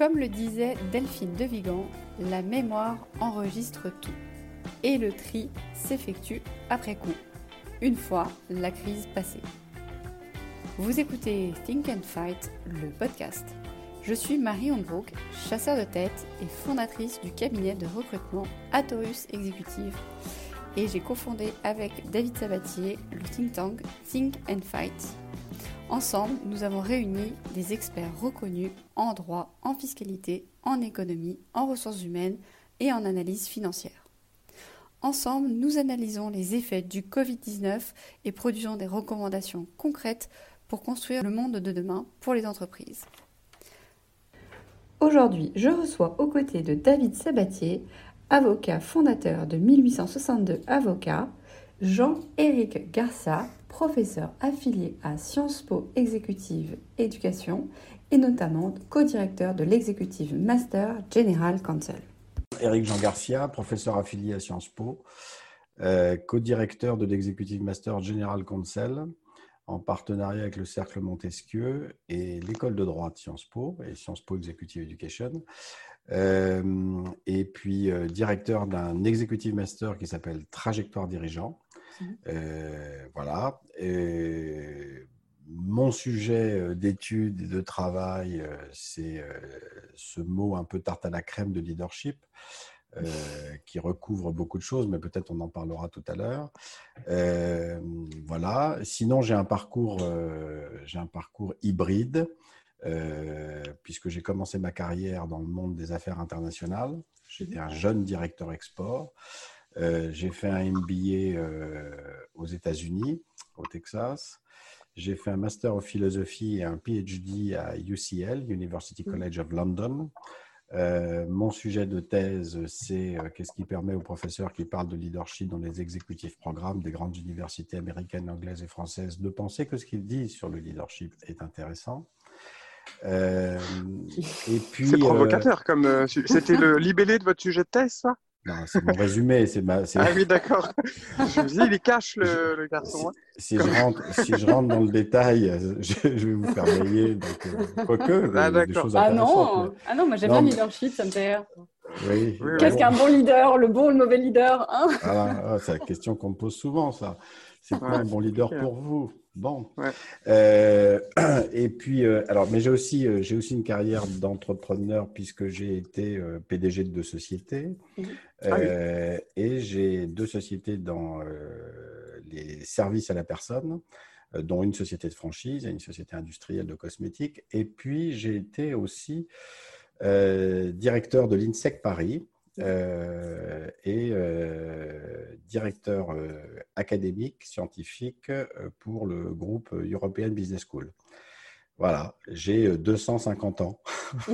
Comme le disait Delphine de Vigan, la mémoire enregistre tout. Et le tri s'effectue après coup, une fois la crise passée. Vous écoutez Think and Fight, le podcast. Je suis Marie Honbrook, chasseur de tête et fondatrice du cabinet de recrutement Atorus Executive. Et j'ai cofondé avec David Sabatier le think tank Think and Fight Ensemble, nous avons réuni des experts reconnus en droit, en fiscalité, en économie, en ressources humaines et en analyse financière. Ensemble, nous analysons les effets du Covid-19 et produisons des recommandations concrètes pour construire le monde de demain pour les entreprises. Aujourd'hui, je reçois aux côtés de David Sabatier, avocat fondateur de 1862 Avocats, Jean-Éric Garça, professeur affilié à Sciences Po Executive Éducation et notamment co-directeur de l'Executive Master General Council. Éric Jean Garcia, professeur affilié à Sciences Po, euh, co-directeur de l'Executive Master General Council en partenariat avec le Cercle Montesquieu et l'école de droit de Sciences Po et Sciences Po Executive Education. Euh, et puis euh, directeur d'un Executive Master qui s'appelle Trajectoire Dirigeant euh, voilà. mon sujet euh, d'étude et de travail, euh, c'est ce mot un peu tarte à la crème de leadership. qui recouvre beaucoup de choses, mais peut-être on en parlera tout à l'heure. voilà. Sinon, j'ai un parcours, j'ai un parcours hybride, puisque j'ai commencé ma carrière dans le monde des affaires internationales. J'étais un jeune directeur export. Euh, j'ai fait un MBA euh, aux États-Unis, au Texas. J'ai fait un Master of Philosophy et un PhD à UCL, University mm. College of London. Euh, mon sujet de thèse, c'est qu'est-ce qui permet aux professeurs qui parlent de leadership dans les exécutifs programmes des grandes universités américaines, anglaises et françaises de penser que ce qu'ils disent sur le leadership est intéressant. et puis, c'est provocateur, comme c'était le libellé de votre sujet de thèse, ça? C'est mon résumé. C'est ma, ah oui, d'accord. je me dis, il cache le, garçon. Hein. Si, je rentre, si je rentre dans le détail, je, vais vous faire veiller. Donc, euh, quoique, ah, des, choses ah non, ah non, moi j'aime bien le leadership, ça me fait Oui, Qu'est-ce qu'un bon leader, le bon ou le mauvais leader hein? Ah, C'est la question qu'on me pose souvent, ça. C'est quoi un bon leader pour vous? Bon. Euh, et puis, euh, alors, mais j'ai aussi, euh, j'ai aussi une carrière d'entrepreneur puisque j'ai été PDG de deux sociétés. Mhm. Ah et j'ai deux sociétés dans les services à la personne, dont une société de franchise et une société industrielle de cosmétiques. Et puis, j'ai été aussi directeur de l'INSEC Paris, euh, et euh, directeur euh, académique, scientifique pour le groupe European Business School. Voilà, j'ai 250 ans.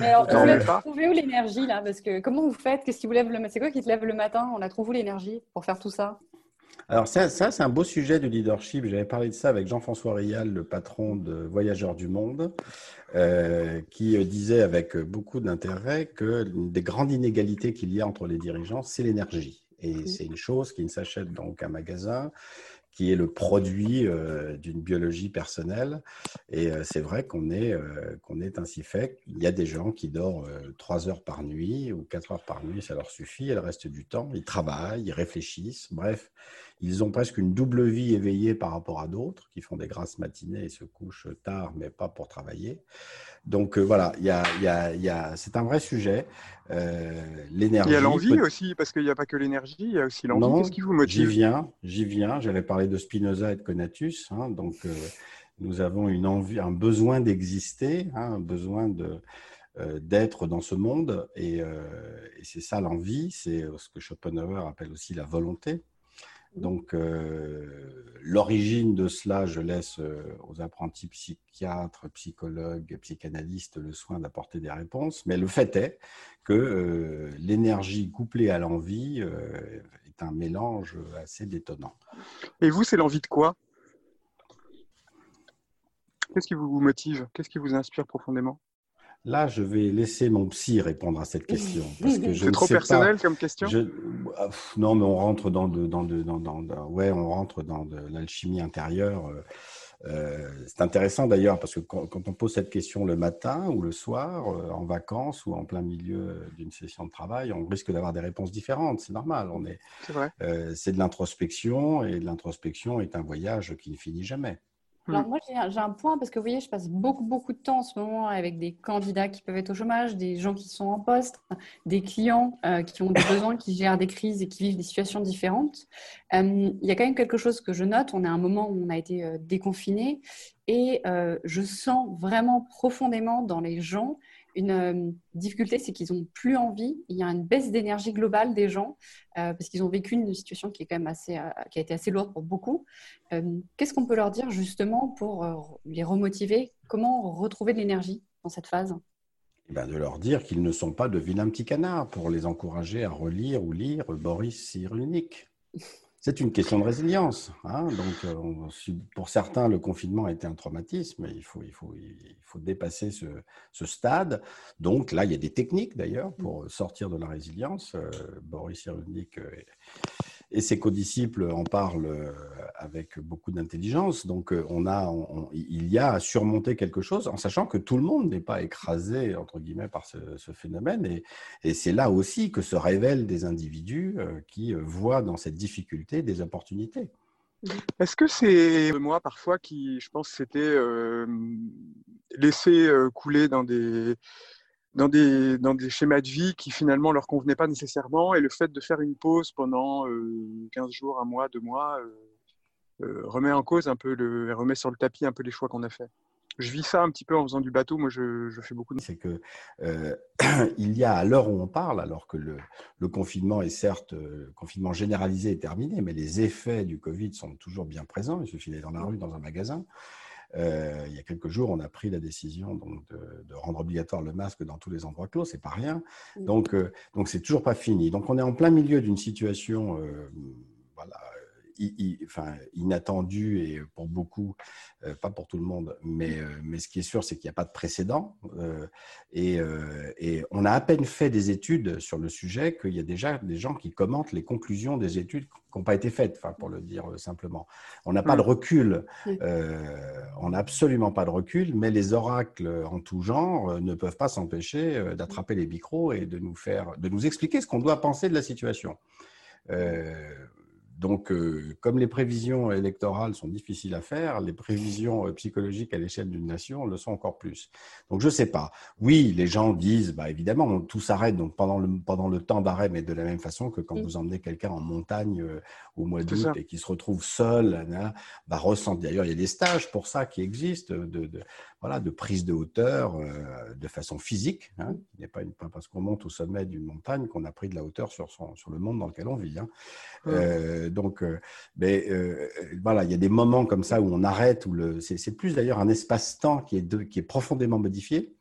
Mais alors, vous trouvé où l'énergie là? Parce que comment vous faites? Qu'est-ce qui vous lève le C'est quoi qui te lève le matin? On a trouvé l'énergie pour faire tout ça alors ça, ça c'est un beau sujet de leadership. J'avais parlé de ça avec Jean-François Rial, le patron de Voyageurs du Monde, euh, qui disait avec beaucoup d'intérêt que l'une des grandes inégalités qu'il y a entre les dirigeants, c'est l'énergie. Et c'est une chose qui ne s'achète dans aucun magasin, qui est le produit euh, d'une biologie personnelle. Et euh, c'est vrai qu'on est, qu'on est ainsi fait. Il y a des gens qui dorment trois heures par nuit ou quatre heures par nuit, ça leur suffit. Et le reste du temps, ils travaillent, ils réfléchissent. Bref, ils ont presque une double vie éveillée par rapport à d'autres qui font des grasses matinées et se couchent tard, mais pas pour travailler. Donc euh, voilà, il y a, y a, c'est un vrai sujet. Euh, l'énergie. Il y a l'envie aussi, parce qu'il n'y a pas que l'énergie, il y a aussi l'envie. Qu'est-ce qui vous motive? J'y viens, j'y viens. J'avais parlé de Spinoza et de Conatus. Hein, donc euh, nous avons une envie, un besoin d'exister, hein, un besoin de d'être dans ce monde et, et c'est ça l'envie, c'est ce que Schopenhauer appelle aussi la volonté. Donc, euh, l'origine de cela, je laisse euh, aux apprentis psychiatres, psychologues, psychanalystes le soin d'apporter des réponses. Mais le fait est que euh, l'énergie couplée à l'envie est un mélange assez détonnant. Et vous, c'est l'envie de quoi? Qu'est-ce qui vous motive? Qu'est-ce qui vous inspire profondément? Là, je vais laisser mon psy répondre à cette question. C'est trop personnel comme question ah, Non, mais on rentre dans de, dans de, dans, ouais, on rentre dans de l'alchimie intérieure. C'est intéressant d'ailleurs parce que quand, on pose cette question le matin ou le soir, en vacances ou en plein milieu d'une session de travail, on risque d'avoir des réponses différentes. C'est normal. On est. C'est de l'introspection et l'introspection est un voyage qui ne finit jamais. Alors mm. moi, j'ai un point parce que vous voyez, je passe beaucoup, beaucoup de temps en ce moment avec des candidats qui peuvent être au chômage, des gens qui sont en poste, des clients euh, qui ont des besoins, qui gèrent des crises et qui vivent des situations différentes. Euh, il y a quand même quelque chose que je note. On est à un moment où on a été euh, déconfiné et je sens vraiment profondément dans les gens une euh, difficulté, c'est qu'ils n'ont plus envie. Il y a une baisse d'énergie globale des gens euh, parce qu'ils ont vécu une situation qui est quand même assez, euh, qui a été assez lourde pour beaucoup. Qu'est-ce qu'on peut leur dire justement pour les remotiver? Comment retrouver de l'énergie dans cette phase? Eh ben de leur dire qu'ils ne sont pas de vilains petits canards pour les encourager à relire ou lire Boris Cyrulnik. C'est une question de résilience. Hein. Donc, euh, pour certains, le confinement a été un traumatisme. Faut, il faut dépasser ce, ce stade. Donc là, il y a des techniques d'ailleurs pour sortir de la résilience. Euh, Boris Cyrulnik euh, et ses codisciples en parlent euh, avec beaucoup d'intelligence. Donc, euh, on a, il y a à surmonter quelque chose en sachant que tout le monde n'est pas écrasé, entre guillemets, par ce, phénomène. Et, c'est là aussi que se révèlent des individus euh, qui voient dans cette difficulté des opportunités. Est-ce que c'est moi parfois qui, je pense, c'était laissé couler dans des dans des, dans des schémas de vie qui finalement leur convenaient pas nécessairement. Et le fait de faire une pause pendant 15 euh, jours, un mois, deux mois, euh, euh, remet en cause un peu, le, remet sur le tapis un peu les choix qu'on a fait. Je vis ça un petit peu en faisant du bateau. Moi, je, je fais beaucoup de. C'est que il y a à l'heure où on parle, alors que le, le confinement est certes le confinement généralisé est terminé, mais les effets du Covid sont toujours bien présents. Il suffit d'aller dans la rue, dans un magasin. Euh, il y a quelques jours, on a pris la décision donc, de, rendre obligatoire le masque dans tous les endroits clos, c'est pas rien. Donc, euh, donc c'est toujours pas fini. Donc, on est en plein milieu d'une situation, enfin, inattendu et pour beaucoup, euh, pas pour tout le monde, mais, euh, mais ce qui est sûr, c'est qu'il n'y a pas de précédent. Euh, et, et, on a à peine fait des études sur le sujet qu'il y a déjà des gens qui commentent les conclusions des études qui n'ont pas été faites, enfin, pour le dire simplement. On n'a pas de recul, on n'a absolument pas de recul, mais les oracles en tout genre ne peuvent pas s'empêcher d'attraper les micros et de nous faire, de nous expliquer ce qu'on doit penser de la situation. Donc, euh, comme les prévisions électorales sont difficiles à faire, les prévisions euh, psychologiques à l'échelle d'une nation le sont encore plus. Donc, je ne sais pas. Oui, les gens disent, bah, évidemment, tout s'arrête donc pendant le, pendant le temps d'arrêt, mais de la même façon que quand vous emmenez quelqu'un en montagne euh, au mois d'août et qui se retrouve seul, bah, ressent. D'ailleurs, il y a des stages pour ça qui existent, de, voilà, de prise de hauteur de façon physique. Hein. Il n'est pas, pas parce qu'on monte au sommet d'une montagne qu'on a pris de la hauteur sur, son, sur le monde dans lequel on vit. Hein donc, euh, mais, euh, voilà, il y a des moments comme ça où on arrête, où c'est, plus d'ailleurs un espace-temps qui est, profondément modifié,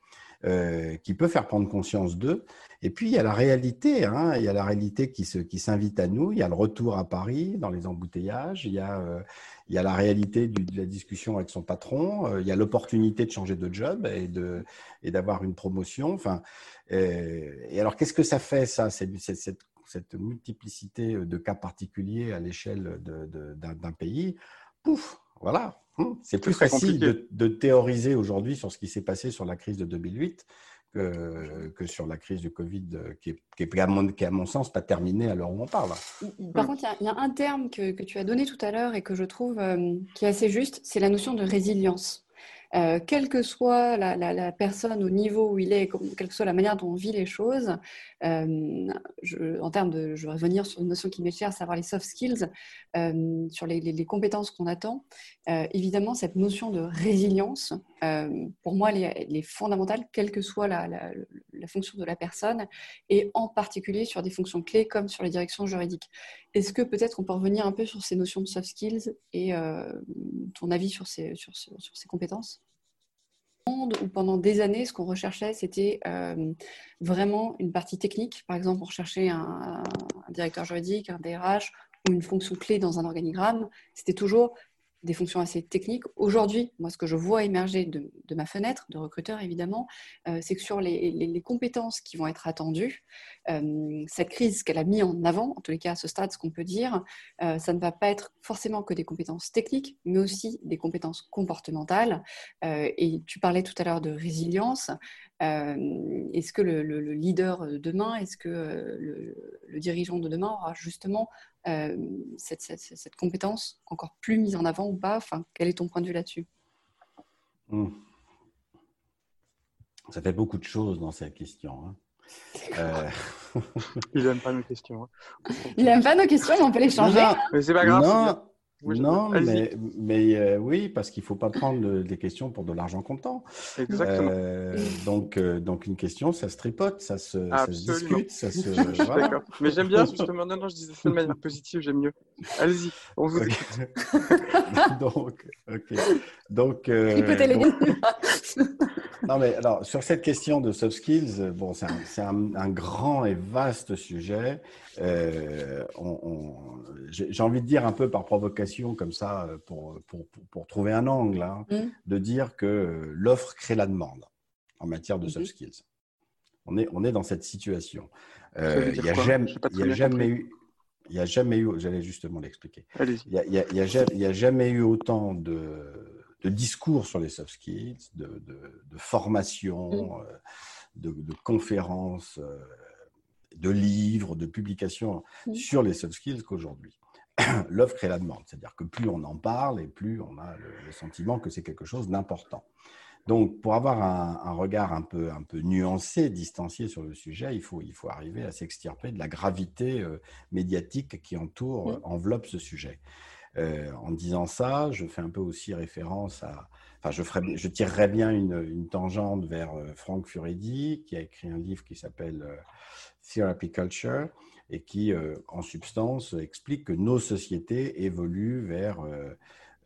euh, qui peut faire prendre conscience d'eux. Et puis, il y a la réalité, hein, il y a la réalité qui, s'invite à nous, il y a le retour à Paris dans les embouteillages, il y a, la réalité de la discussion avec son patron, il y a l'opportunité de changer de job et, d'avoir une promotion. Enfin, et alors, qu'est-ce que ça fait, ça, c'est, cette cette multiplicité euh, de cas particuliers à l'échelle d'un pays, pouf, voilà. Hein, c'est plus facile de, théoriser aujourd'hui sur ce qui s'est passé sur la crise de 2008 que, que sur la crise du Covid euh, qui est, qui, est, à mon, qui à mon sens pas terminée à l'heure où on parle. Par contre, il y, a un terme que, que, tu as donné tout à l'heure et que je trouve euh, qui est assez juste, c'est la notion de résilience. Euh, quelle que soit la, personne au niveau où il est, quelle que soit la manière dont on vit les choses, euh, en termes de, je vais revenir sur une notion qui m'est chère, savoir les soft skills, euh, sur les, compétences qu'on attend. évidemment, cette notion de résilience, pour moi, elle est, fondamentale, quelle que soit la, fonction de la personne, et en particulier sur des fonctions clés comme sur les directions juridiques. Est-ce que peut-être on peut revenir un peu sur ces notions de soft skills et ton avis sur ces, sur ces compétences? Pendant des années, ce qu'on recherchait, c'était euh, vraiment une partie technique. Par exemple, on recherchait un, directeur juridique, un DRH ou une fonction clé dans un organigramme. C'était toujours des fonctions assez techniques. Aujourd'hui, moi, ce que je vois émerger de, ma fenêtre de recruteur, évidemment, euh, c'est que sur les, compétences qui vont être attendues, euh, cette crise qu'elle a mis en avant, en tous les cas à ce stade, ce qu'on peut dire, euh, ça ne va pas être forcément que des compétences techniques, mais aussi des compétences comportementales. et tu parlais tout à l'heure de résilience. Est-ce que le, leader de demain, est-ce que le, dirigeant de demain aura justement euh, cette, compétence encore plus mise en avant ou pas? Enfin, Quel est ton point de vue là-dessus? Hmm. Ça fait beaucoup de choses dans cette question. Hein. Euh... Il n'aime pas nos questions. Hein. Il n'aime pas nos questions, mais on peut les changer. mais c'est pas grave non, mais, mais euh, oui, parce qu'il ne faut pas prendre des questions pour de l'argent comptant. Exactement. Euh, donc, euh, donc, une question, ça se tripote, ça se, ça se discute. Ça se, D'accord. Mais j'aime bien, justement. Non, non, je disais ça de manière positive, j'aime mieux. Allez-y, on vous écoute. donc, ok. Donc, non, mais alors, sur cette question de soft skills, bon, c'est un, un, grand et vaste sujet. on, J'ai envie de dire un peu par provocation comme ça euh, pour, pour, pour, trouver un angle, hein, mmh. de dire que euh, l'offre crée la demande en matière de soft mmh skills. On est, on est dans cette situation. Euh, il n'y a, jamais, a jamais eu. Il n'y a jamais eu, j'allais justement l'expliquer. Il n'y a, y a, a, jamais eu autant de, de, discours sur les soft skills, de, de, de formation, mmh. de, conférences, de livres, de publications sur les soft skills qu'aujourd'hui. l'offre crée la demande. C'est-à-dire que plus on en parle et plus on a le, sentiment que c'est quelque chose d'important. Donc, pour avoir un, regard un peu, un peu nuancé, distancié sur le sujet, il faut, il faut arriver à s'extirper de la gravité euh, médiatique qui entoure, enveloppe ce sujet. Euh, en disant ça, je fais un peu aussi référence à. Enfin, je, ferai, je tirerai bien une, une tangente vers euh, Frank Furedi, qui a écrit un livre qui s'appelle Therapy Culture, et qui, euh, en substance, explique que nos sociétés évoluent vers euh,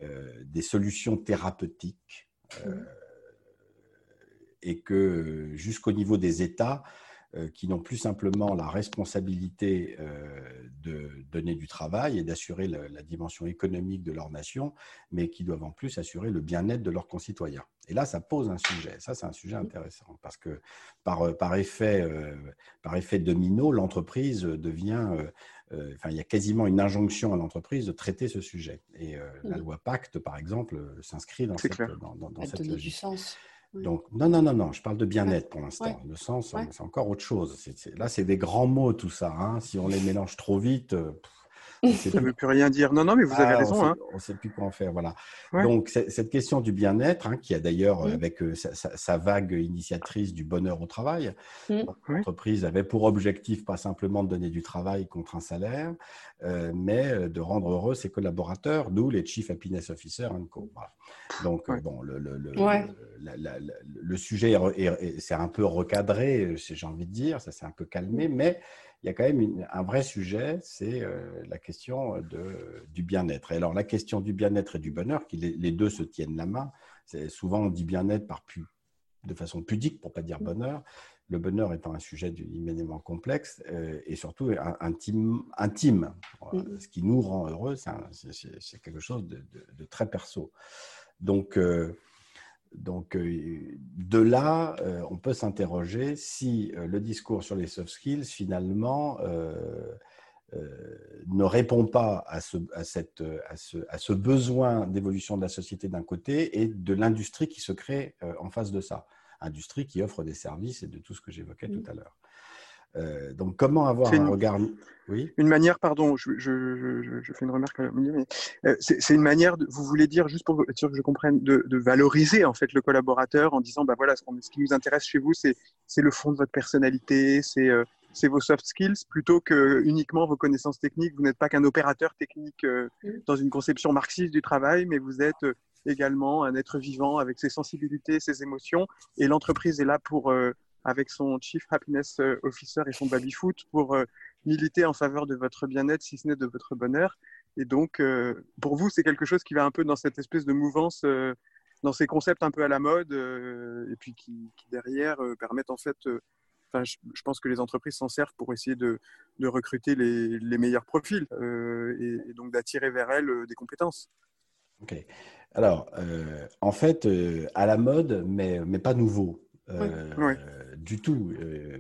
euh, des solutions thérapeutiques mmh. Et que jusqu'au niveau des États, euh, qui n'ont plus simplement la responsabilité euh, de donner du travail et d'assurer la dimension économique de leur nation, mais qui doivent en plus assurer le bien-être de leurs concitoyens. Et là, ça pose un sujet. Ça, c'est un sujet intéressant parce que par, euh, par, effet, par effet domino, l'entreprise devient enfin, il y a quasiment une injonction à l'entreprise de traiter ce sujet. Et la loi Pacte, par exemple, s'inscrit dans cette, dans, dans, cette logique. Du sens. Donc, non, non, non, non, je parle de bien-être pour l'instant. Le sens, c'est encore autre chose. là, c'est des grands mots, tout ça. Hein. Si on les mélange trop vite, euh, ça ne veut plus rien dire. Non, non, mais vous avez ah, raison. Hein. On ne sait plus quoi en faire. Voilà. Donc, cette question du bien-être, hein, qui a d'ailleurs, mmh. avec euh, sa, vague initiatrice du bonheur au travail, mmh. l'entreprise avait pour objectif pas simplement de donner du travail contre un salaire, euh, mais euh, de rendre heureux ses collaborateurs, d'où les Chief Happiness Officer Co. Donc, bon, le, le, le, sujet s'est un peu recadré, j'ai envie de dire, ça s'est un peu calmé, mmh. mais il y a quand même un vrai sujet, c'est euh, la question de, du bien-être. Et alors, la question du bien-être et du bonheur, qui les, deux se tiennent la main, souvent on dit bien-être par de façon pudique, pour pas dire mmh. bonheur. Le bonheur étant un sujet immédiatement complexe euh, et surtout intime. intime. Mmh. Ce qui nous rend heureux, c'est quelque chose de, très perso. Donc, euh, donc, euh, de là, euh, on peut s'interroger si euh, le discours sur les soft skills, finalement, ne répond pas à ce, à cette, à ce, à ce besoin d'évolution de la société d'un côté et de l'industrie qui se crée en face de ça. Industrie qui offre des services et de tout ce que j'évoquais tout à l'heure. Euh, donc, comment avoir un regard Oui? Une manière, pardon, je, fais une remarque, mais euh, c'est une manière, de, vous voulez dire, juste pour être sûr que je comprenne, de, valoriser en fait le collaborateur en disant, bah voilà, ce, qui nous intéresse chez vous, c'est le fond de votre personnalité, euh, c'est vos soft skills, plutôt que uniquement vos connaissances techniques. Vous n'êtes pas qu'un opérateur technique dans une conception marxiste du travail, mais vous êtes également un être vivant avec ses sensibilités, ses émotions, et l'entreprise est là pour avec son Chief Happiness euh, Officer et son baby-foot pour euh, militer en faveur de votre bien-être, si ce n'est de votre bonheur. Et donc, euh, pour vous, c'est quelque chose qui va un peu dans cette espèce de mouvance, dans ces concepts un peu à la mode, et puis qui, derrière permettent en fait, je, je, pense que les entreprises s'en servent pour essayer de, recruter les, meilleurs profils et, donc d'attirer vers elles des compétences. Ok. Alors, en fait, à la mode, mais pas nouveau. Du tout.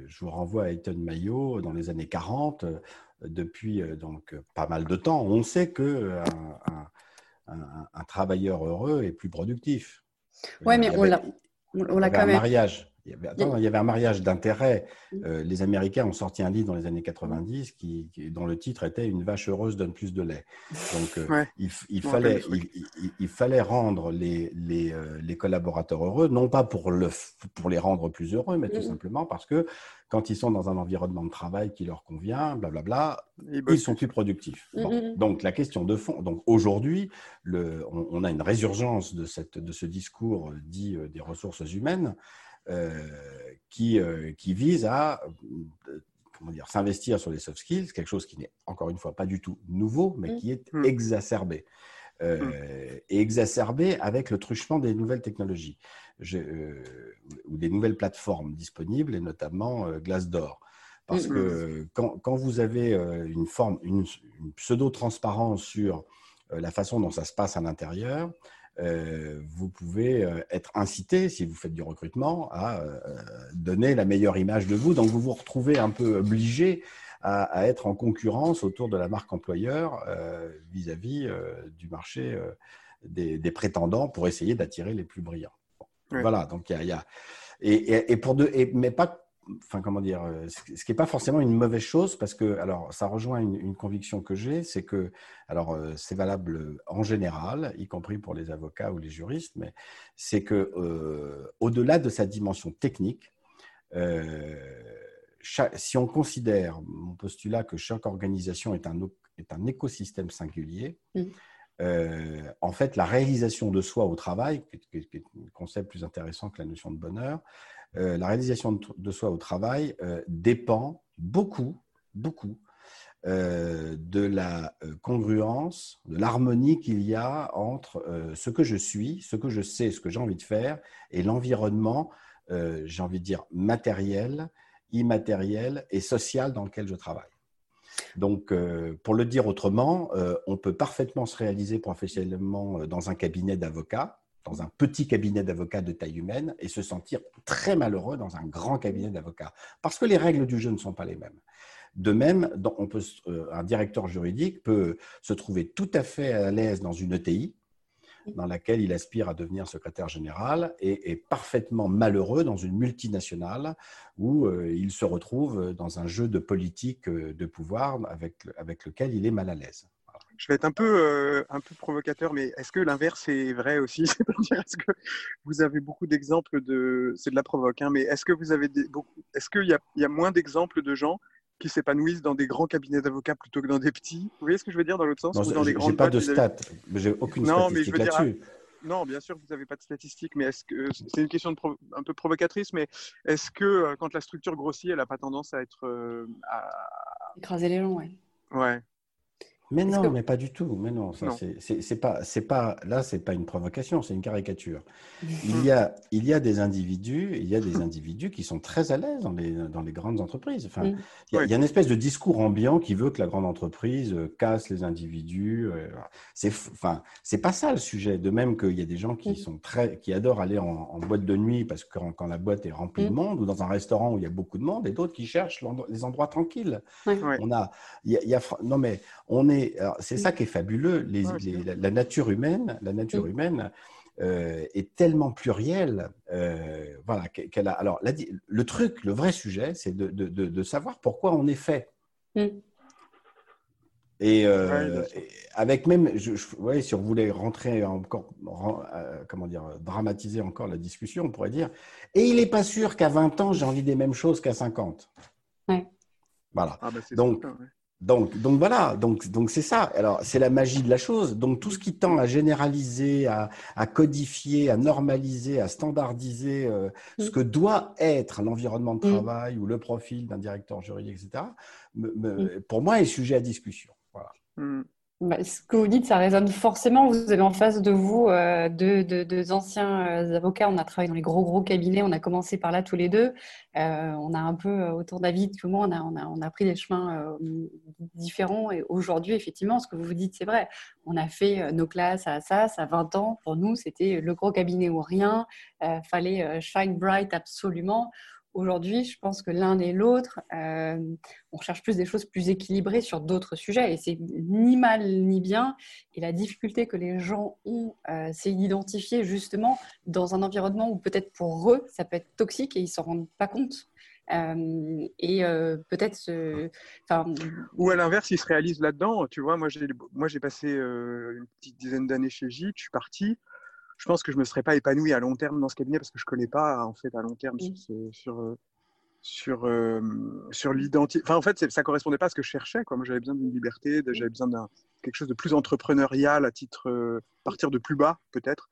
je vous renvoie à Ethan Mayo dans les années 40 depuis donc pas mal de temps. On sait que un, travailleur heureux est plus productif. Oui, mais on l'a, on l'a quand même. mariage. Il y, avait, il y avait un mariage d'intérêt. Mm. Euh, les Américains ont sorti un livre dans les années 90 qui, dont le titre était Une vache heureuse donne plus de lait. Donc, euh, il, fallait, il, fallait rendre les, les, euh, les, collaborateurs heureux, non pas pour, le, pour les rendre plus heureux, mais tout mm. simplement parce que quand ils sont dans un environnement de travail qui leur convient, blablabla, ils sont plus productifs. Mm, donc, la question de fond. Donc, aujourd'hui, on, on, a une résurgence de, cette, de ce discours dit des ressources humaines. Euh, qui, euh, qui vise à euh, comment dire, s'investir sur les soft skills, quelque chose qui n'est encore une fois pas du tout nouveau, mais mm. qui est mm. exacerbé. Mm. et exacerbé avec le truchement des nouvelles technologies ou des nouvelles plateformes disponibles, et notamment Glassdoor. Parce que quand, quand, vous avez une forme, une pseudo-transparence sur la façon dont ça se passe à l'intérieur, vous pouvez euh, être incité, si vous faites du recrutement, à euh, donner la meilleure image de vous. Donc, vous vous retrouvez un peu obligé à, être en concurrence autour de la marque employeur vis-à-vis du marché des, prétendants pour essayer d'attirer les plus brillants. Voilà, donc il y a, et, et, pour de, et, mais pas enfin comment dire, euh, ce qui n'est pas forcément une mauvaise chose parce que, alors, ça rejoint une, conviction que j'ai, c'est que, alors, euh, c'est valable en général, y compris pour les avocats ou les juristes, mais c'est que, euh, au-delà de sa dimension technique, si on considère mon postulat que chaque organisation est un, est un écosystème singulier, en fait, la réalisation de soi au travail, qui est, un concept plus intéressant que la notion de bonheur, euh, la réalisation de, soi au travail euh, dépend beaucoup, beaucoup euh, de la congruence, de l'harmonie qu'il y a entre ce que je suis, ce que je sais, ce que j'ai envie de faire et l'environnement, j'ai envie de dire, matériel, immatériel et social dans lequel je travaille. Donc, pour le dire autrement, on peut parfaitement se réaliser professionnellement dans un cabinet d'avocats dans un petit cabinet d'avocats de taille humaine et se sentir très malheureux dans un grand cabinet d'avocats. Parce que les règles du jeu ne sont pas les mêmes. De même, euh, un directeur juridique peut se trouver tout à fait à l'aise dans une ETI, dans laquelle il aspire à devenir secrétaire général, et est parfaitement malheureux dans une multinationale où euh, il se retrouve dans un jeu de politique euh, de pouvoir avec lequel il est mal à l'aise je vais être un peu, euh, un peu provocateur, mais est-ce que l'inverse est vrai aussi? C'est-à-dire, est-ce que vous avez beaucoup d'exemples de. C'est de la provoque, hein, mais est-ce que vous avez beaucoup. Est-ce qu'il y a, y a moins d'exemples de gens qui s'épanouissent dans des grands cabinets d'avocats plutôt que dans des petits? Vous voyez ce que je veux dire dans l'autre sens? Je n'ai pas de stats, j'ai aucune non, statistique là-dessus. Non, bien sûr, vous n'avez pas de statistiques, mais est-ce que c'est une question un peu provocatrice, mais est-ce que euh, quand la structure grossit, elle n'a pas tendance à être euh, à... écraser les gens, ouais. Ouais. Mais non, mais pas du tout. Mais non, ça c'est pas, c'est pas là, c'est pas une provocation, c'est une caricature. Il y a, il y a des individus, il y a des individus qui sont très à l'aise dans les, dans les grandes entreprises. Enfin, mm. il, y a, une espèce de discours ambiant qui veut que la grande entreprise euh, casse les individus. Euh, c'est, enfin, c'est pas ça le sujet. De même qu'il y a des gens qui mm. sont très, qui adorent aller en, boîte de nuit parce que quand, la boîte est remplie de monde, ou dans un restaurant où il y a beaucoup de monde, et d'autres qui cherchent les endroits tranquilles. On a, il y a, non mais on est c'est ça qui est fabuleux. la, nature humaine, la nature humaine euh, est tellement plurielle. Euh, voilà, qu'elle a. Alors, le truc, le vrai sujet, c'est de, savoir pourquoi on est fait. Mm. Euh, et, avec même, je, si on voulait rentrer encore, comment dire, dramatiser encore la discussion, on pourrait dire, et il n'est pas sûr qu'à 20 ans, j'ai envie des mêmes choses qu'à 50. Voilà. Ah, bah, Donc, donc, donc voilà, donc donc c'est ça. Alors c'est la magie de la chose. Donc tout ce qui tend à généraliser, à, codifier, à normaliser, à standardiser euh, ce mm. que doit être l'environnement de mm. travail ou le profil d'un directeur juridique, etc. Mm. Pour moi, est sujet à discussion. Voilà. Bah, ce que vous dites, ça résonne forcément. Vous avez en face de vous euh, deux, anciens euh, avocats. On a travaillé dans les gros, gros cabinets. On a commencé par là tous les deux. Euh, on a un peu, autour David que moi, on a, on, a, on a pris des chemins différents. Et aujourd'hui, effectivement, ce que vous vous dites, c'est vrai. On a fait nos classes à SAS à 20 ans. Pour nous, c'était le gros cabinet ou rien. fallait shine bright absolument. Aujourd'hui, je pense que l'un et l'autre, euh, on cherche plus des choses plus équilibrées sur d'autres sujets. Et c'est ni mal ni bien. Et la difficulté que les gens ont, euh, c'est d'identifier justement dans un environnement où peut-être pour eux, ça peut être toxique et ils ne s'en rendent pas compte. Euh, et peut-être ce... ou à l'inverse ils se réalisent là-dedans tu vois moi j'ai moi j'ai passé une petite dizaine d'années chez J je suis parti je pense que je me serais pas épanoui à long terme dans ce cabinet parce que je connais pas en fait à long terme sur euh, sur euh, sur l'identité. Enfin, en fait, ça correspondait pas à ce que je cherchais. Quoi. Moi, j'avais besoin d'une liberté, j'avais besoin d'un quelque chose de plus entrepreneurial à titre euh, partir de plus bas peut-être.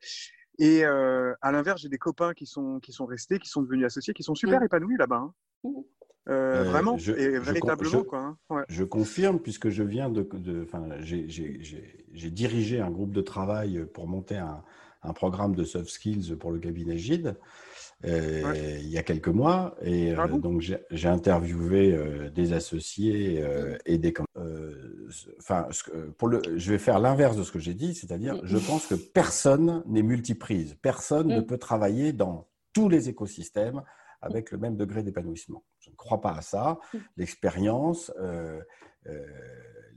Et à l'inverse, j'ai des copains qui sont qui sont restés, qui sont devenus associés, qui sont super épanouis là-bas. Hein. vraiment je, et véritablement quoi. Hein. Je confirme puisque je viens de, de j'ai dirigé un groupe de travail pour monter un, un programme de soft skills pour le cabinet Gide euh, il y a quelques mois. Et euh, donc, j'ai interviewé euh, des associés et des. Enfin, pour le, je vais faire l'inverse de ce que j'ai dit, c'est-à-dire, je pense que personne n'est multiprise. Personne ne mm. peut travailler dans tous les écosystèmes avec le même degré d'épanouissement. Je ne crois pas à ça. L'expérience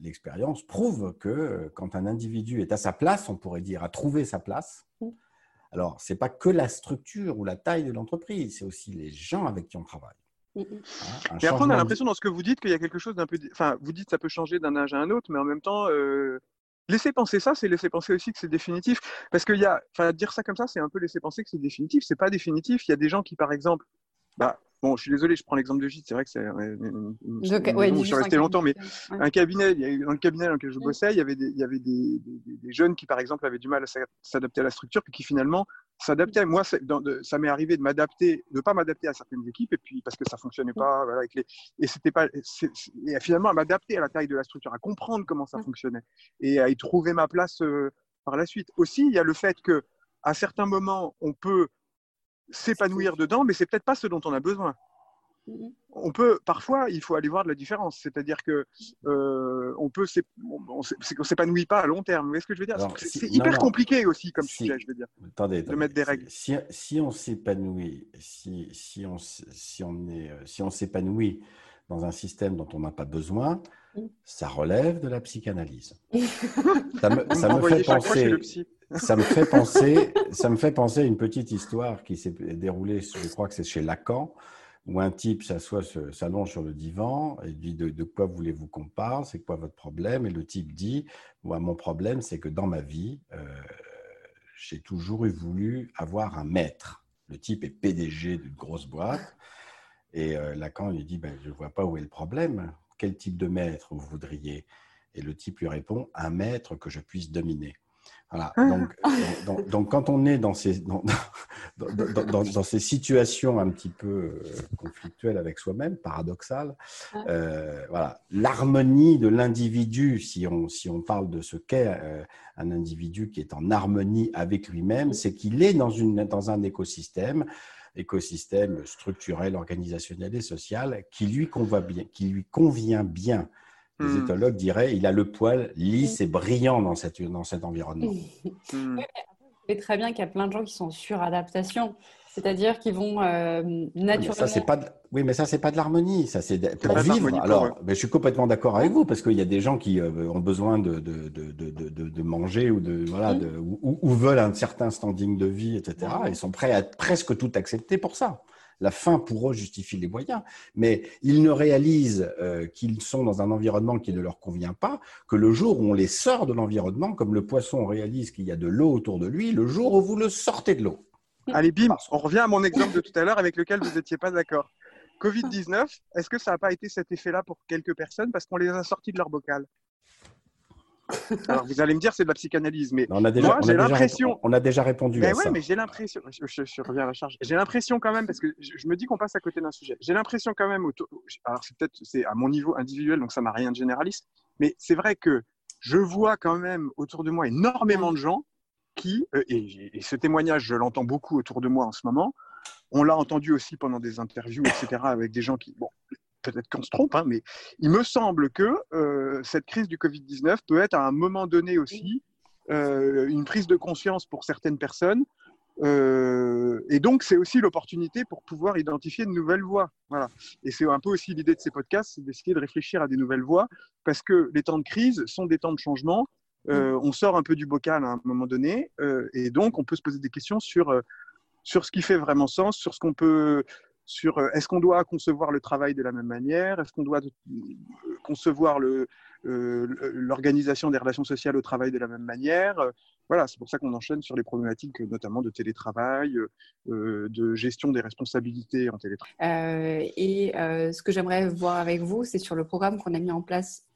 l'expérience prouve que euh, quand un individu est à sa place, on pourrait dire, a trouvé sa place, mm. alors ce n'est pas que la structure ou la taille de l'entreprise, c'est aussi les gens avec qui on travaille. Mm, mm. Hein, mais après, on a l'impression dans ce que vous dites qu'il y a quelque chose d'un peu. Enfin, vous dites que ça peut changer d'un âge à un autre, mais en même temps, euh, laisser penser ça, c'est laisser penser aussi que c'est définitif. Parce qu'il y a. Enfin, dire ça comme ça, c'est un peu laisser penser que c'est définitif. C'est pas définitif. Il y a des gens qui, par exemple, bah, Bon, je suis désolé, je prends l'exemple de Gite, c'est vrai que c'est. je suis resté longtemps, mais un cabinet, dans le cabinet dans lequel je bossais, il y avait des, il y avait des, jeunes qui, par exemple, avaient du mal à s'adapter à la structure, puis qui finalement s'adaptaient. Moi, ça m'est arrivé de m'adapter, de pas m'adapter à certaines équipes, et puis parce que ça fonctionnait pas, avec les, et c'était pas, et finalement à m'adapter à la taille de la structure, à comprendre comment ça fonctionnait, et à y trouver ma place euh, par la suite. Aussi, il y a le fait que à certains moments, on peut s'épanouir dedans, mais c'est peut-être pas ce dont on a besoin. Mm-hmm. On peut parfois, il faut aller voir de la différence, c'est-à-dire que euh, on peut, on, s'épanouit pas à long terme. Vous voyez ce que je veux dire? C'est hyper compliqué aussi comme sujet, je veux dire. Attendez, de mettre des règles. Si, si on s'épanouit, si, si, on, si on est, si on s'épanouit dans un système dont on n'a pas besoin, ça relève de la psychanalyse. ça me, ça me fait penser ça me fait penser, ça me fait penser à une petite histoire qui s'est déroulée, je crois que c'est chez Lacan, où un type s'assoit, s'allonge sur le divan et dit de, quoi voulez-vous qu'on parle, c'est quoi votre problème? Et le type dit, moi mon problème c'est que dans ma vie, euh, j'ai toujours eu voulu avoir un maître. Le type est PDG d'une grosse boîte et euh, Lacan lui dit, ben, je ne vois pas où est le problème. Quel type de maître vous voudriez? Et le type lui répond, un maître que je puisse dominer. Voilà. Ah. Donc, donc, quand on est dans ces, dans, dans, ces situations un petit peu euh, conflictuelles avec soi-même, paradoxales, ah. euh, voilà, l'harmonie de l'individu, si on, si on parle de ce qu'est euh, un individu qui est en harmonie avec lui-même, c'est qu'il est dans, une, dans un écosystème écosystème structurel, organisationnel et social qui lui convient bien. Qui lui convient bien. Les hmm. éthologues diraient il a le poil lisse et brillant dans, cette, dans cet environnement. Hmm. Oui, très bien qu'il y a plein de gens qui sont sur adaptation, c'est-à-dire qui vont euh, naturellement. Ça, c'est pas Oui, mais ça, c'est pas de l'harmonie. Ça, c'est pour vivre. Alors, je suis complètement d'accord avec vous parce qu'il y a des gens qui euh, ont besoin de, de, de, de, manger ou, de, voilà, hmm. ou, veulent un certain standing de vie, etc. Ils sont prêts à presque tout accepter pour ça la fin pour eux justifie les moyens, mais ils ne réalisent euh, qu'ils sont dans un environnement qui ne leur convient pas que le jour où on les sort de l'environnement, comme le poisson réalise qu'il y a de l'eau autour de lui, le jour où vous le sortez de l'eau. Allez, bim, on revient à mon exemple de tout à l'heure avec lequel vous n'étiez pas d'accord. Covid-19, est-ce que ça n'a pas été cet effet-là pour quelques personnes parce qu'on les a sortis de leur bocal? Alors, vous allez me dire, c'est de la psychanalyse, mais on a déjà, moi, j'ai l'impression. On a déjà répondu mais à ouais, mais j'ai l'impression. Je, reviens à la charge. J'ai l'impression quand même, parce que je, me dis qu'on passe à côté d'un sujet. J'ai l'impression quand même. alors, c'est peut-être c'est à mon niveau individuel, donc ça n'a rien de généraliste, mais c'est vrai que je vois quand même autour de moi énormément de gens qui, euh, et, ce témoignage, je l'entends beaucoup autour de moi en ce moment, on l'a entendu aussi pendant des interviews, etc., avec des gens qui, bon, peut-être qu'on se trompe, hein, mais il me semble que euh, cette crise du Covid-19 peut être à un moment donné aussi euh, une prise de conscience pour certaines personnes. et donc, c'est aussi l'opportunité pour pouvoir identifier de nouvelles voies. Voilà. Et c'est un peu aussi l'idée de ces podcasts, c'est d'essayer de réfléchir à des nouvelles voies, parce que les temps de crise sont des temps de changement euh, on sort un peu du bocal à un moment donné, euh, et donc on peut se poser des questions sur, euh, sur ce qui fait vraiment sens, sur ce qu'on peut, sur est-ce qu'on doit concevoir le travail de la même manière, est-ce qu'on doit concevoir l'organisation des relations sociales au travail de la même manière. Voilà, c'est pour ça qu'on enchaîne sur les problématiques notamment de télétravail, de gestion des responsabilités en télétravail. et ce que j'aimerais voir avec vous, c'est sur le programme qu'on a mis en place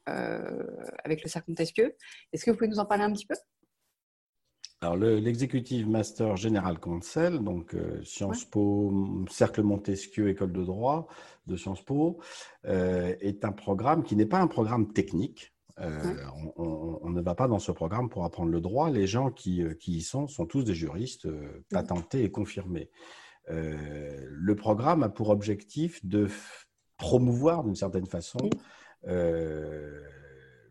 avec le Cercle Montesquieu. Est-ce que vous pouvez nous en parler un petit peu? Alors, l'exécutif Master General Counsel, donc euh, Sciences Po, Cercle Montesquieu, École de droit de Sciences Po, euh, est un programme qui n'est pas un programme technique. on, ne va pas dans ce programme pour apprendre le droit. Les gens qui, qui y sont sont tous des juristes patentés et confirmés. le programme a pour objectif de promouvoir d'une certaine façon euh,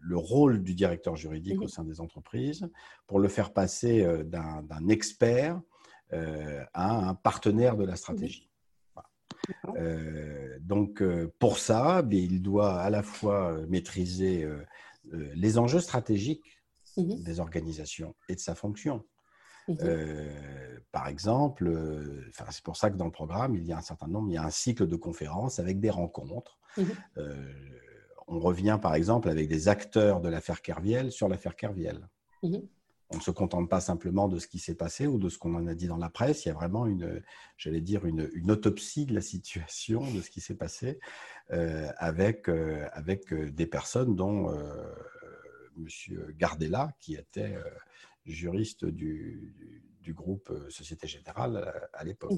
le rôle du directeur juridique au sein des entreprises pour le faire passer euh, d'un expert euh, à un partenaire de la stratégie. donc pour ça, il doit à la fois maîtriser les enjeux stratégiques mhm. des organisations et de sa fonction. Mhm. par exemple, c'est pour ça que dans le programme, il y a un certain nombre, il y a un cycle de conférences avec des rencontres. Mhm on revient par exemple avec des acteurs de l'affaire Kerviel sur l'affaire Kerviel. Mhm. On ne se contente pas simplement de ce qui s'est passé ou de ce qu'on en a dit dans la presse. Il y a vraiment une, j'allais dire, une, autopsie de la situation, de ce qui s'est passé, euh, avec, euh, avec euh, des personnes dont M. Gardella, qui était juriste du, groupe Société Générale à, l'époque.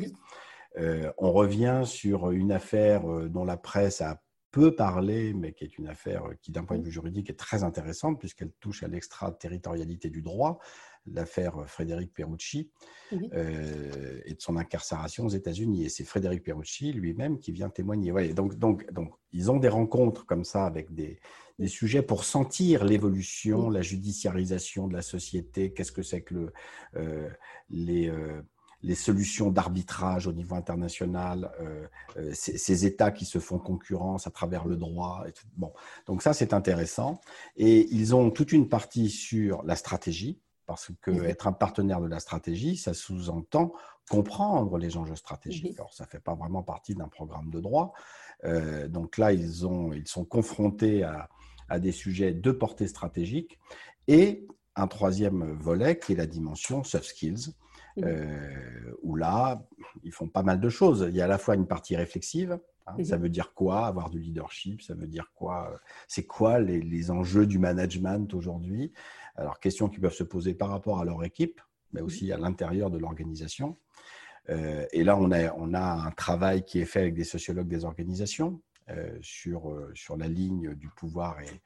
Mhm. on revient sur une affaire dont la presse a peut parler, mais qui est une affaire qui, d'un point de vue juridique, est très intéressante puisqu'elle touche à l'extraterritorialité du droit, l'affaire Frédéric Perucci euh, et de son incarcération aux États-Unis. Et c'est Frédéric Perucci lui-même qui vient témoigner. donc, donc, donc, ils ont des rencontres comme ça avec des, des sujets pour sentir l'évolution, la judiciarisation de la société, qu'est-ce que c'est que le, euh, les. Euh, les solutions d'arbitrage au niveau international, euh, euh, ces, États qui se font concurrence à travers le droit. Bon, donc ça c'est intéressant. Et ils ont toute une partie sur la stratégie, parce que mhm. être un partenaire de la stratégie, ça sous-entend comprendre les enjeux stratégiques. Alors ça fait pas vraiment partie d'un programme de droit. Euh, donc là ils ont, ils sont confrontés à, à des sujets de portée stratégique et un troisième volet qui est la dimension soft skills Mmh. Euh, où là, ils font pas mal de choses. Il y a à la fois une partie réflexive, hein, mmh. ça veut dire quoi avoir du leadership, ça veut dire quoi, euh, c'est quoi les, enjeux du management aujourd'hui? Alors, questions qui peuvent se poser par rapport à leur équipe, mais aussi mmh. à l'intérieur de l'organisation. Euh, et là, on a, on a un travail qui est fait avec des sociologues des organisations sur, sur la ligne du pouvoir et,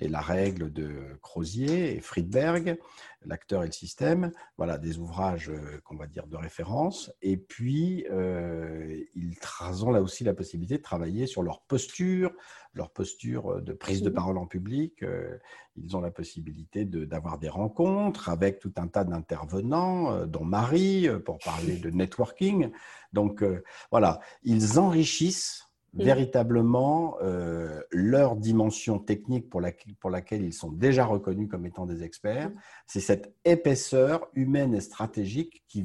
et la règle de Crozier et Friedberg, l'acteur et le système, voilà des ouvrages euh, qu'on va dire de référence. Et puis euh, ils ont là aussi la possibilité de travailler sur leur posture, leur posture de prise de parole en public. Euh, ils ont la possibilité d'avoir des rencontres avec tout un tas d'intervenants, dont Marie pour parler de networking. Donc voilà, ils enrichissent véritablement euh, leur dimension technique pour, pour, laquelle ils sont déjà reconnus comme étant des experts. C'est cette épaisseur humaine et stratégique qui,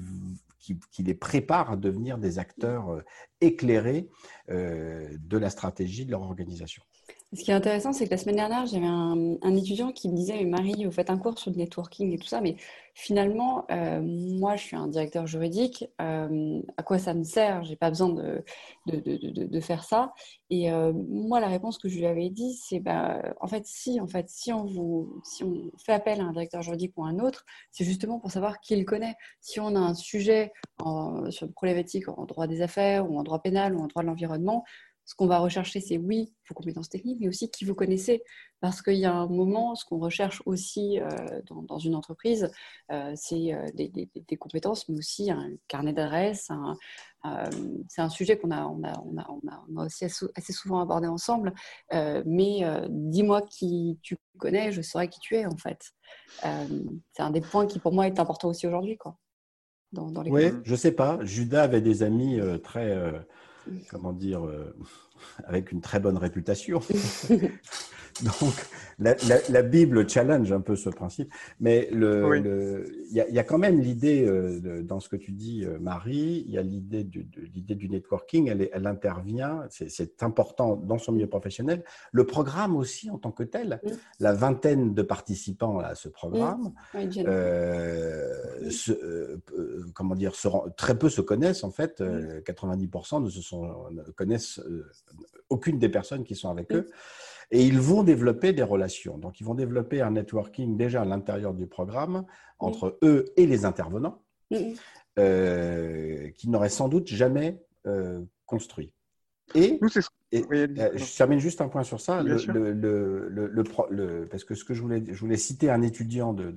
qui, les prépare à devenir des acteurs euh, éclairés euh, de la stratégie de leur organisation. Ce qui est intéressant, c'est que la semaine dernière, j'avais un, étudiant qui me disait, Marie, vous faites un cours sur le networking et tout ça, mais finalement, euh, moi, je suis un directeur juridique, euh, à quoi ça me sert? J'ai pas besoin de, de, faire ça. Et euh, moi, la réponse que je lui avais dit, c'est, bah, en fait, si, en fait, si on, vous, si on fait appel à un directeur juridique ou à un autre, c'est justement pour savoir qui il connaît. Si on a un sujet sur une problématique en droit des affaires ou en droit pénal ou en droit de l'environnement, ce qu'on va rechercher, c'est oui, vos compétences techniques, mais aussi qui vous connaissez. Parce qu'il y a un moment, ce qu'on recherche aussi euh, dans, une entreprise, euh, c'est euh, des, compétences, mais aussi un carnet d'adresses. c'est un sujet qu'on a, on a, on a, on a, aussi assez souvent abordé ensemble. mais dis-moi qui tu connais, je saurai qui tu es, en fait. c'est un des points qui, pour moi, est important aussi aujourd'hui. Quoi, dans, dans les oui, je sais pas. Judas avait des amis très comment dire, euh, avec une très bonne réputation. Donc, la, Bible challenge un peu ce principe. Mais il y, a, y, a quand même l'idée, euh, dans ce que tu dis, euh, Marie, il y a l'idée du, de, du networking, elle, elle intervient, c'est important dans son milieu professionnel. Le programme aussi, en tant que tel, la vingtaine de participants à ce programme, comment dire, très peu se connaissent, en fait, 90% ne, se sont, connaissent aucune des personnes qui sont avec eux. Et ils vont développer des relations. Donc, ils vont développer un networking déjà à l'intérieur du programme entre eux et les intervenants, euh, qu'ils n'auraient sans doute jamais euh, construit. Et, euh, je termine juste un point sur ça, le, le, parce que ce que je voulais, je voulais citer un étudiant d'un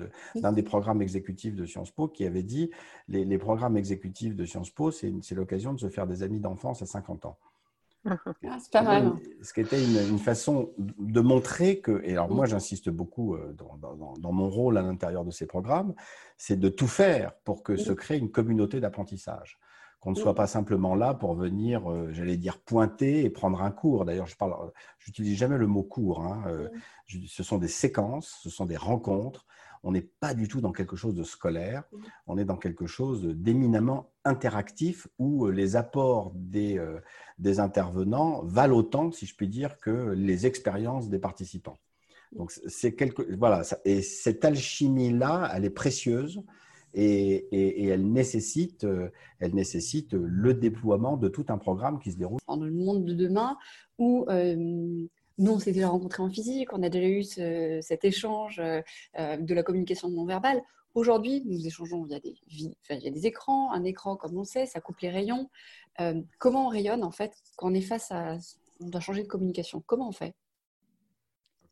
de, des programmes exécutifs de Sciences Po qui avait dit les, les programmes exécutifs de Sciences Po, c'est l'occasion de se faire des amis d'enfance à 50 ans. Ah, c'est pas mal. Ce qui était une, façon de montrer que, et alors moi j'insiste beaucoup euh, dans, mon rôle à l'intérieur de ces programmes, c'est de tout faire pour que se crée une communauté d'apprentissage. Qu'on ne soit pas simplement là pour venir, euh, j'allais dire, pointer et prendre un cours. D'ailleurs, je parle, j'utilise jamais le mot cours. Hein, euh, ce sont des séquences, ce sont des rencontres on n'est pas du tout dans quelque chose de scolaire, on est dans quelque chose d'éminemment interactif où euh, les apports des, euh, des intervenants valent autant, si je puis dire, que les expériences des participants. Donc, c'est quelque, voilà, et cette alchimie-là, elle est précieuse et, elle, nécessite, euh, elle nécessite le déploiement de tout un programme qui se déroule. Dans le monde de demain, où nous, on s'est déjà rencontrés en physique, on a déjà eu cet échange euh, euh, de la communication non verbale. Aujourd'hui, nous échangeons via des, écrans, un écran, comme on sait, ça coupe les rayons. Euh, comment on rayonne, en fait, quand on est face à... On doit changer de communication? Comment on fait?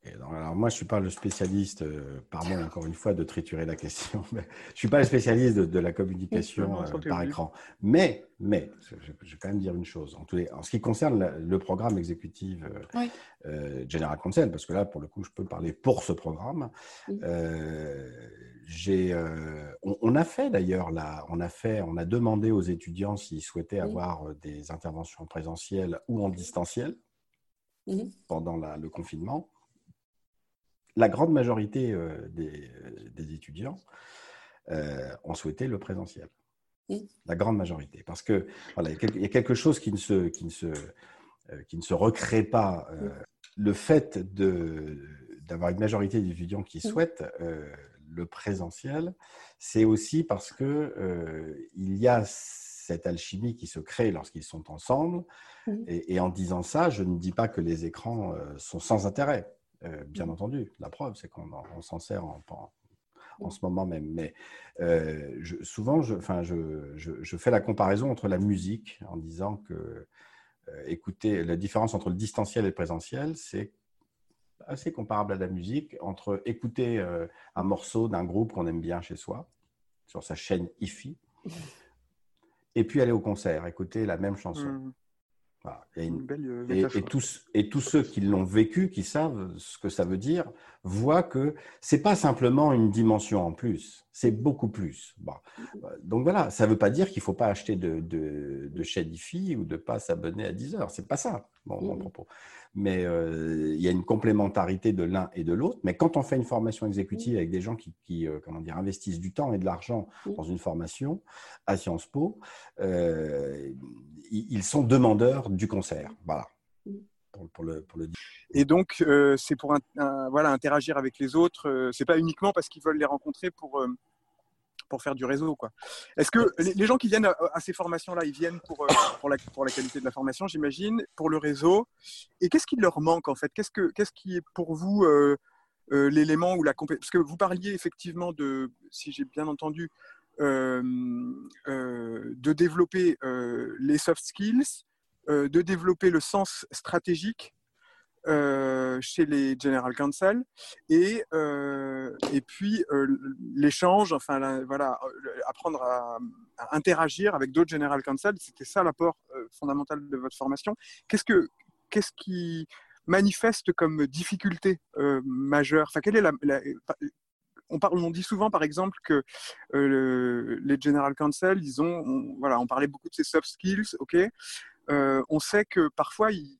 Alors moi, je ne suis pas le spécialiste, euh, pardon encore une fois de triturer la question, mais je ne suis pas le spécialiste de, la communication euh, par écran. Mais, mais je, vais quand même dire une chose. En, tous les, en ce qui concerne le programme exécutif euh, General Counsel, parce que là, pour le coup, je peux parler pour ce programme. j'ai, on, a fait d'ailleurs, on a fait, on a demandé aux étudiants s'ils souhaitaient avoir des interventions présentielles ou en distanciel pendant le confinement la grande majorité euh, euh, des, étudiants euh, ont souhaité le présentiel. La grande majorité. Parce que voilà, il y a quelque chose qui ne se, qui ne se, qui ne se recrée pas. Le fait d'avoir une majorité d'étudiants qui souhaitent le présentiel, c'est aussi parce que il y a cette alchimie qui se crée lorsqu'ils sont ensemble. Et, et, en disant ça, je ne dis pas que les écrans sont sans intérêt. Euh, bien mm. entendu. La preuve, c'est qu'on s'en sert en, en, mm. ce moment même. Mais euh, souvent, je, je, je, fais la comparaison entre la musique en disant que, euh, écoutez, la différence entre le distanciel et le présentiel, c'est assez comparable à la musique, entre écouter un morceau d'un groupe qu'on aime bien chez soi, sur sa chaîne IFI, et puis aller au concert, écouter la même chanson. Euh, et, tous, et tous ceux qui l'ont vécu, qui savent ce que ça veut dire, voient que c'est pas simplement une dimension en plus, c'est beaucoup plus. Donc voilà, ça ne veut pas dire qu'il ne faut pas acheter de, de, de ou de pas s'abonner à 10 heures. C'est pas ça, mon, mmh. propos. Mais euh, il y a une complémentarité de l'un et de l'autre. Mais quand on fait une formation exécutive avec des gens qui, qui euh, comment dire, investissent du temps et de l'argent dans une formation à Sciences Po, euh, ils sont demandeurs du concert. Voilà. Pour, le, pour le... Et donc, c'est pour voilà, interagir avec les autres. c'est pas uniquement parce qu'ils veulent les rencontrer pour pour faire du réseau. Quoi. Est-ce que les, gens qui viennent à, ces formations-là, ils viennent pour, euh, pour, la, qualité de la formation, j'imagine, pour le réseau? Et qu'est-ce qui leur manque en fait? Qu'est-ce, que, qu'est-ce qui est pour vous euh, euh, l'élément ou la compétence Parce que vous parliez effectivement de, si j'ai bien entendu, de développer les soft skills, de développer le sens stratégique chez les General Counsel et, et puis l'échange, enfin voilà, apprendre à, interagir avec d'autres General Counsel, c'était ça l'apport fondamental de votre formation. Qu'est-ce que qu'est-ce qui manifeste comme difficulté majeure? Enfin, quelle est la, on, parle, on dit souvent, par exemple, que les General Counsel, ils ont, on, voilà, on parlait beaucoup de ces soft skills, ok. on sait que parfois ils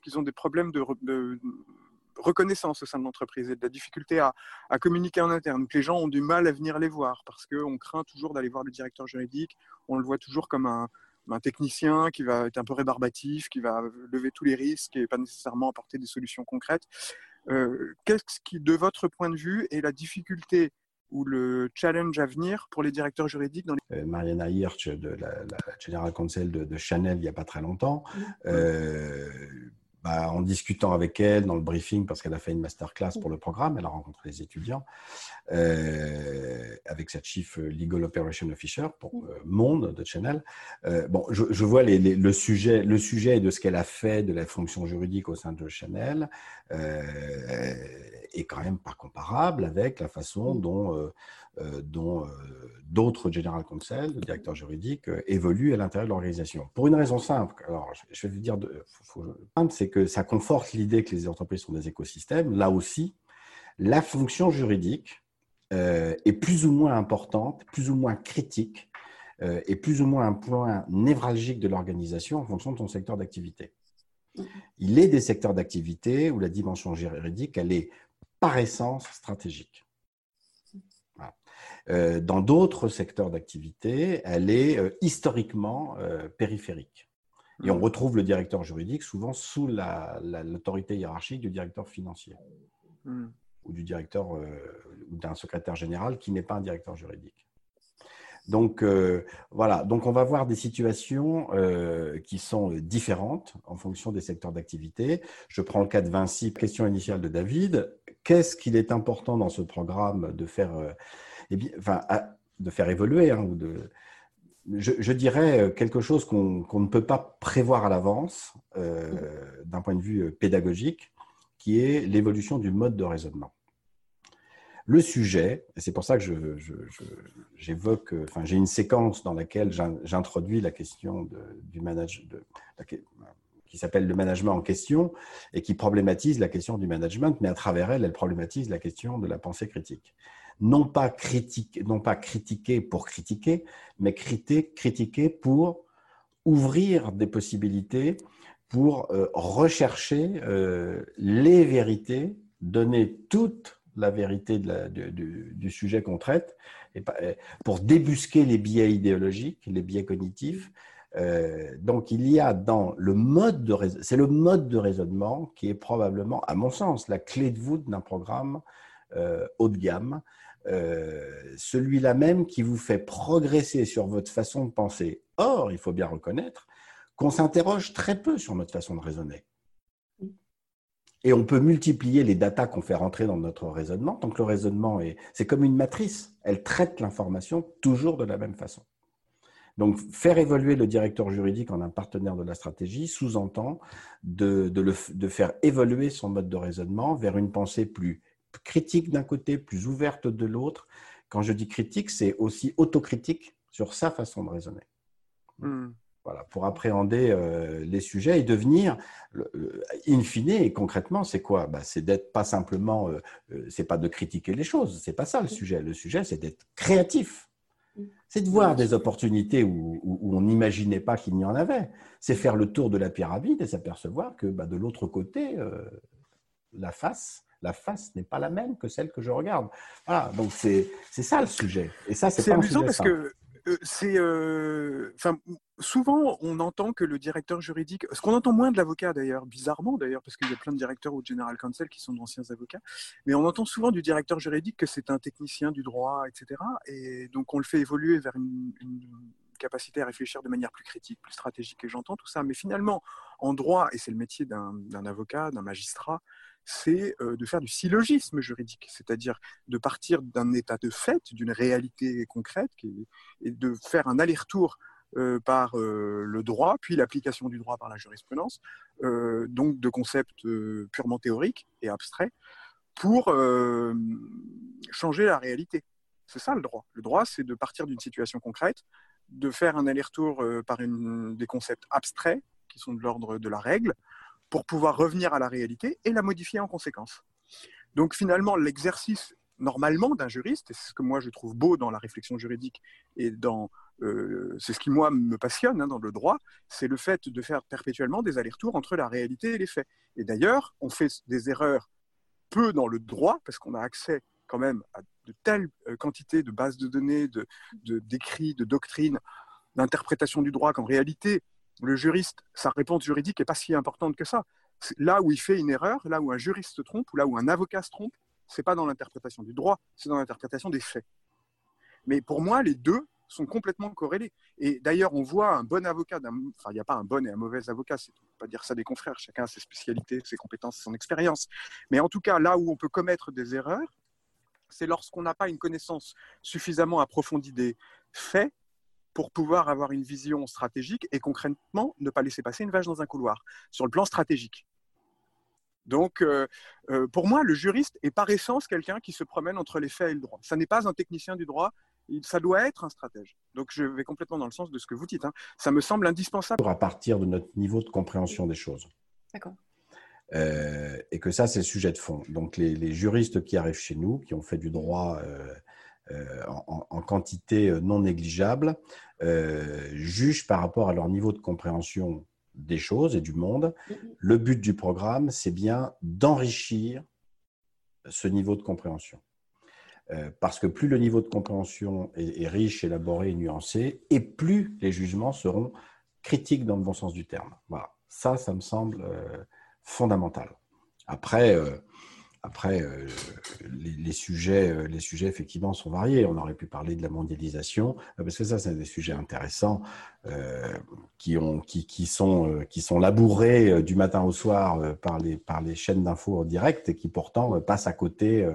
qu'ils ont des problèmes de, reconnaissance au sein de l'entreprise et de la difficulté à, communiquer en interne. Donc les gens ont du mal à venir les voir parce qu'on craint toujours d'aller voir le directeur juridique. On le voit toujours comme un, technicien qui va être un peu rébarbatif, qui va lever tous les risques et pas nécessairement apporter des solutions concrètes. Euh, qu'est-ce qui, de votre point de vue, est la difficulté ou le challenge à venir pour les directeurs juridiques dans les... Euh, Mariana Hirsch, de la, la General Counsel de, Chanel, il n'y a pas très longtemps, euh, bah, en discutant avec elle dans le briefing, parce qu'elle a fait une masterclass pour le programme, elle a rencontré les étudiants, euh, avec sa chief legal operation officer pour Monde de Chanel. bon, je, vois le, sujet, le sujet de ce qu'elle a fait de la fonction juridique au sein de Chanel est quand même pas comparable avec la façon dont, euh, euh, dont euh, d'autres General Counsel, le directeur juridique, évoluent à l'intérieur de l'organisation. Pour une raison simple, alors je vais vous dire, c'est que ça conforte l'idée que les entreprises sont des écosystèmes. Là aussi, la fonction juridique est plus ou moins importante, plus ou moins critique, et plus ou moins un point névralgique de l'organisation en fonction de son secteur d'activité. Mmh. Il est des secteurs d'activité où la dimension juridique, elle est par essence stratégique. Euh, dans d'autres secteurs d'activité, elle est euh, historiquement euh, périphérique. Et on mmh. retrouve le directeur juridique souvent sous l'autorité hiérarchique du directeur financier mmh. ou du directeur ou d'un secrétaire général qui n'est pas un directeur juridique. Donc euh, voilà, donc on va voir des situations euh, qui sont différentes en fonction des secteurs d'activité. Je prends le cas de Vinci, question initiale de David. Qu'est-ce qu'il est important dans ce programme de faire, euh, eh bien, enfin, de faire évoluer hein, ou de, je, dirais quelque chose qu'on ne peut pas prévoir à l'avance d'un point de vue pédagogique, qui est l'évolution du mode de raisonnement. Le sujet, et c'est pour ça que j'évoque, enfin, j'ai une séquence dans laquelle j'introduis la question du management, qui s'appelle le management en question et qui problématise la question du management, mais à travers elle, elle problématise la question de la pensée critique. Non pas, critique, non pas critiquer pour critiquer, mais critiquer pour ouvrir des possibilités, pour euh, rechercher euh, les vérités, donner toutes la vérité du, sujet qu'on traite, et pour débusquer les biais idéologiques, les biais cognitifs. Euh, donc il y a dans le mode de c'est le mode de raisonnement qui est probablement, à mon sens, la clé de voûte d'un programme euh, haut de gamme, euh, celui-là même qui vous fait progresser sur votre façon de penser. Or, il faut bien reconnaître qu'on s'interroge très peu sur notre façon de raisonner. Et on peut multiplier les datas qu'on fait rentrer dans notre raisonnement. Donc le raisonnement, est, c'est comme une matrice. Elle traite l'information toujours de la même façon. Donc faire évoluer le directeur juridique en un partenaire de la stratégie sous-entend de, faire évoluer son mode de raisonnement vers une pensée plus critique d'un côté, plus ouverte de l'autre. Quand je dis critique, c'est aussi autocritique sur sa façon de raisonner. Hmm. Voilà, pour appréhender euh, les sujets et devenir, in fine et concrètement, c'est quoi? Bah, C'est d'être pas simplement, euh, euh, c'est pas de critiquer les choses, c'est pas ça le sujet. Le sujet, c'est d'être créatif. C'est de voir des opportunités où, on n'imaginait pas qu'il n'y en avait. C'est faire le tour de la pyramide et s'apercevoir que bah, de l'autre côté, la face, la face n'est pas la même que celle que je regarde. Voilà, donc c'est ça le sujet. Et ça, c'est amusant parce que c'est, enfin, souvent, on entend que le directeur juridique, ce qu'on entend moins de l'avocat d'ailleurs, bizarrement d'ailleurs, parce qu'il y a plein de directeurs au General Counsel qui sont d'anciens avocats, mais on entend souvent du directeur juridique que c'est un technicien du droit, etc. Et donc on le fait évoluer vers une, capacité à réfléchir de manière plus critique, plus stratégique, et j'entends tout ça. Mais finalement, en droit, et c'est le métier d'un avocat, d'un magistrat, c'est euh, de faire du syllogisme juridique, c'est-à-dire de partir d'un état de fait, d'une réalité concrète, et de faire un aller-retour par le droit, puis l'application du droit par la jurisprudence, donc de concepts purement théoriques et abstraits, pour changer la réalité. C'est ça le droit. Le droit, c'est de partir d'une situation concrète, de faire un aller-retour par des concepts abstraits qui sont de l'ordre de la règle, pour pouvoir revenir à la réalité et la modifier en conséquence. Donc finalement, l'exercice normalement d'un juriste, et c'est ce que moi je trouve beau dans la réflexion juridique et dans euh, c'est ce qui moi me passionne hein, dans le droit, c'est le fait de faire perpétuellement des allers-retours entre la réalité et les faits. Et d'ailleurs, on fait des erreurs peu dans le droit parce qu'on a accès quand même à de telles euh, quantités de bases de données, de d'écrits, de, de doctrines, d'interprétation du droit qu'en réalité, le juriste, sa réponse juridique n'est pas si importante que ça. Là où il fait une erreur, là où un juriste se trompe, ou là où un avocat se trompe, c'est pas dans l'interprétation du droit, c'est dans l'interprétation des faits. Mais pour moi, les deux sont complètement corrélés. Et d'ailleurs, on voit un bon avocat, enfin, il n'y a pas un bon et un mauvais avocat, c'est pas dire ça des confrères, chacun a ses spécialités, ses compétences, son expérience. Mais en tout cas, là où on peut commettre des erreurs, c'est lorsqu'on n'a pas une connaissance suffisamment approfondie des faits pour pouvoir avoir une vision stratégique et concrètement ne pas laisser passer une vache dans un couloir, sur le plan stratégique. Donc, euh, euh, pour moi, le juriste est par essence quelqu'un qui se promène entre les faits et le droit. Ça n'est pas un technicien du droit, ça doit être un stratège. Donc, je vais complètement dans le sens de ce que vous dites. Hein. Ça me semble indispensable. À partir de notre niveau de compréhension des choses. D'accord. Euh, et que ça, c'est le sujet de fond. Donc, les, juristes qui arrivent chez nous, qui ont fait du droit en, en, quantité non négligeable, jugent par rapport à leur niveau de compréhension des choses et du monde. Mm-hmm. Le but du programme, c'est bien d'enrichir ce niveau de compréhension. Euh, parce que plus le niveau de compréhension est, riche, élaboré et nuancé, et plus les jugements seront critiques dans le bon sens du terme. Voilà. Ça, ça me semble euh, fondamental. Après, euh, après, euh, les, sujets, euh, les sujets, effectivement, sont variés. On aurait pu parler de la mondialisation, euh, parce que ça, c'est des sujets intéressants qui, ont, qui, qui, sont, qui sont labourés du matin au soir par, les, par les chaînes d'infos en direct et qui pourtant passent à côté,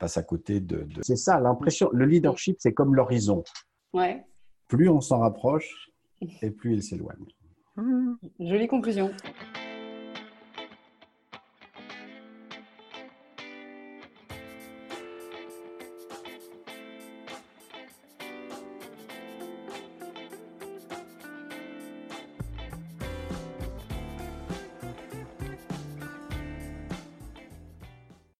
passent à côté de. C'est ça, l'impression. Le leadership, c'est comme l'horizon. Ouais. Plus on s'en rapproche et plus il s'éloigne. Jolie conclusion.